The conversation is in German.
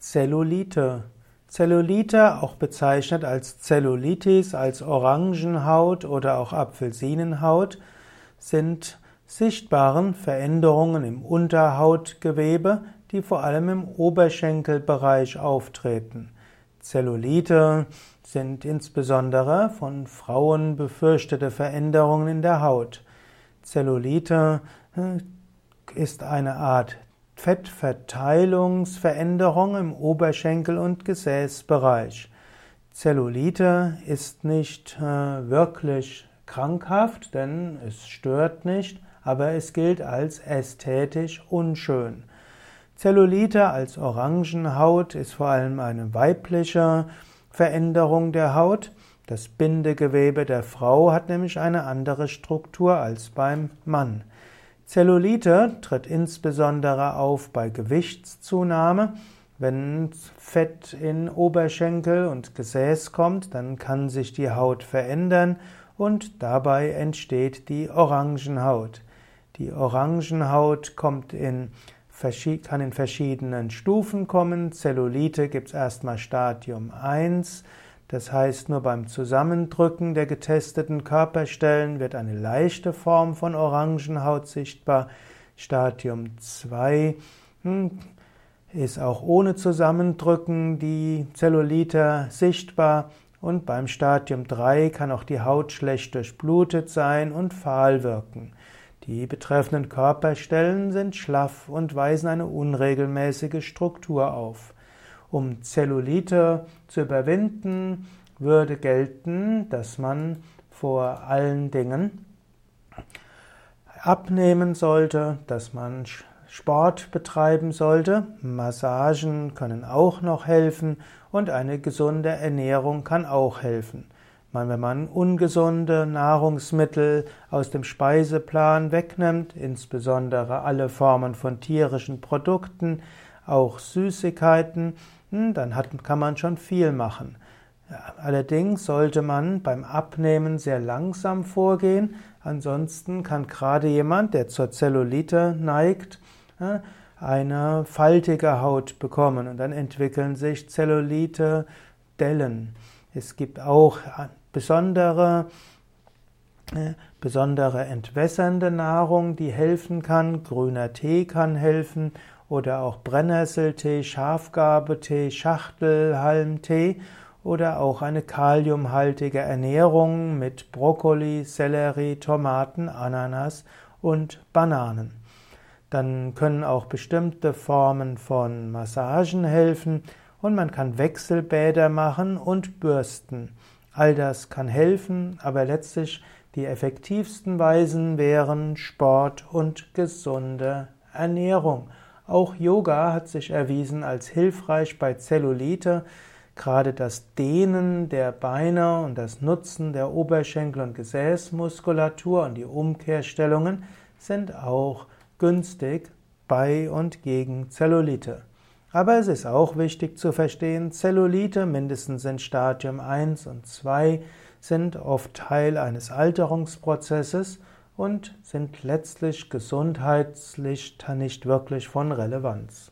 Zellulite. Zellulite, auch bezeichnet als Zellulitis, als Orangenhaut oder auch Apfelsinenhaut, sind sichtbaren Veränderungen im Unterhautgewebe, die vor allem im Oberschenkelbereich auftreten. Zellulite sind insbesondere von Frauen befürchtete Veränderungen in der Haut. Zellulite äh, ist eine Art Fettverteilungsveränderung im Oberschenkel- und Gesäßbereich. Zellulite ist nicht äh, wirklich krankhaft, denn es stört nicht, aber es gilt als ästhetisch unschön. Zellulite als Orangenhaut ist vor allem eine weibliche Veränderung der Haut. Das Bindegewebe der Frau hat nämlich eine andere Struktur als beim Mann. Zellulite tritt insbesondere auf bei Gewichtszunahme. Wenn Fett in Oberschenkel und Gesäß kommt, dann kann sich die Haut verändern und dabei entsteht die Orangenhaut. Die Orangenhaut kommt in, kann in verschiedenen Stufen kommen. Zellulite gibt es erstmal Stadium 1. Das heißt, nur beim Zusammendrücken der getesteten Körperstellen wird eine leichte Form von Orangenhaut sichtbar. Stadium 2 hm, ist auch ohne Zusammendrücken die Zellulite sichtbar. Und beim Stadium 3 kann auch die Haut schlecht durchblutet sein und fahl wirken. Die betreffenden Körperstellen sind schlaff und weisen eine unregelmäßige Struktur auf. Um Zellulite zu überwinden, würde gelten, dass man vor allen Dingen abnehmen sollte, dass man Sport betreiben sollte, Massagen können auch noch helfen und eine gesunde Ernährung kann auch helfen. Wenn man ungesunde Nahrungsmittel aus dem Speiseplan wegnimmt, insbesondere alle Formen von tierischen Produkten, auch Süßigkeiten, hm, dann hat, kann man schon viel machen. Allerdings sollte man beim Abnehmen sehr langsam vorgehen, ansonsten kann gerade jemand, der zur Zellulite neigt, eine faltige Haut bekommen und dann entwickeln sich Zellulite-Dellen. Es gibt auch besondere, besondere entwässernde Nahrung, die helfen kann. Grüner Tee kann helfen oder auch Brennnesseltee, Schafgabetee, Schachtelhalmtee oder auch eine kaliumhaltige Ernährung mit Brokkoli, Sellerie, Tomaten, Ananas und Bananen. Dann können auch bestimmte Formen von Massagen helfen und man kann Wechselbäder machen und bürsten. All das kann helfen, aber letztlich die effektivsten Weisen wären Sport und gesunde Ernährung. Auch Yoga hat sich erwiesen als hilfreich bei Zellulite. Gerade das Dehnen der Beine und das Nutzen der Oberschenkel- und Gesäßmuskulatur und die Umkehrstellungen sind auch günstig bei und gegen Zellulite. Aber es ist auch wichtig zu verstehen, Zellulite mindestens in Stadium 1 und 2 sind oft Teil eines Alterungsprozesses und sind letztlich gesundheitlich nicht wirklich von Relevanz.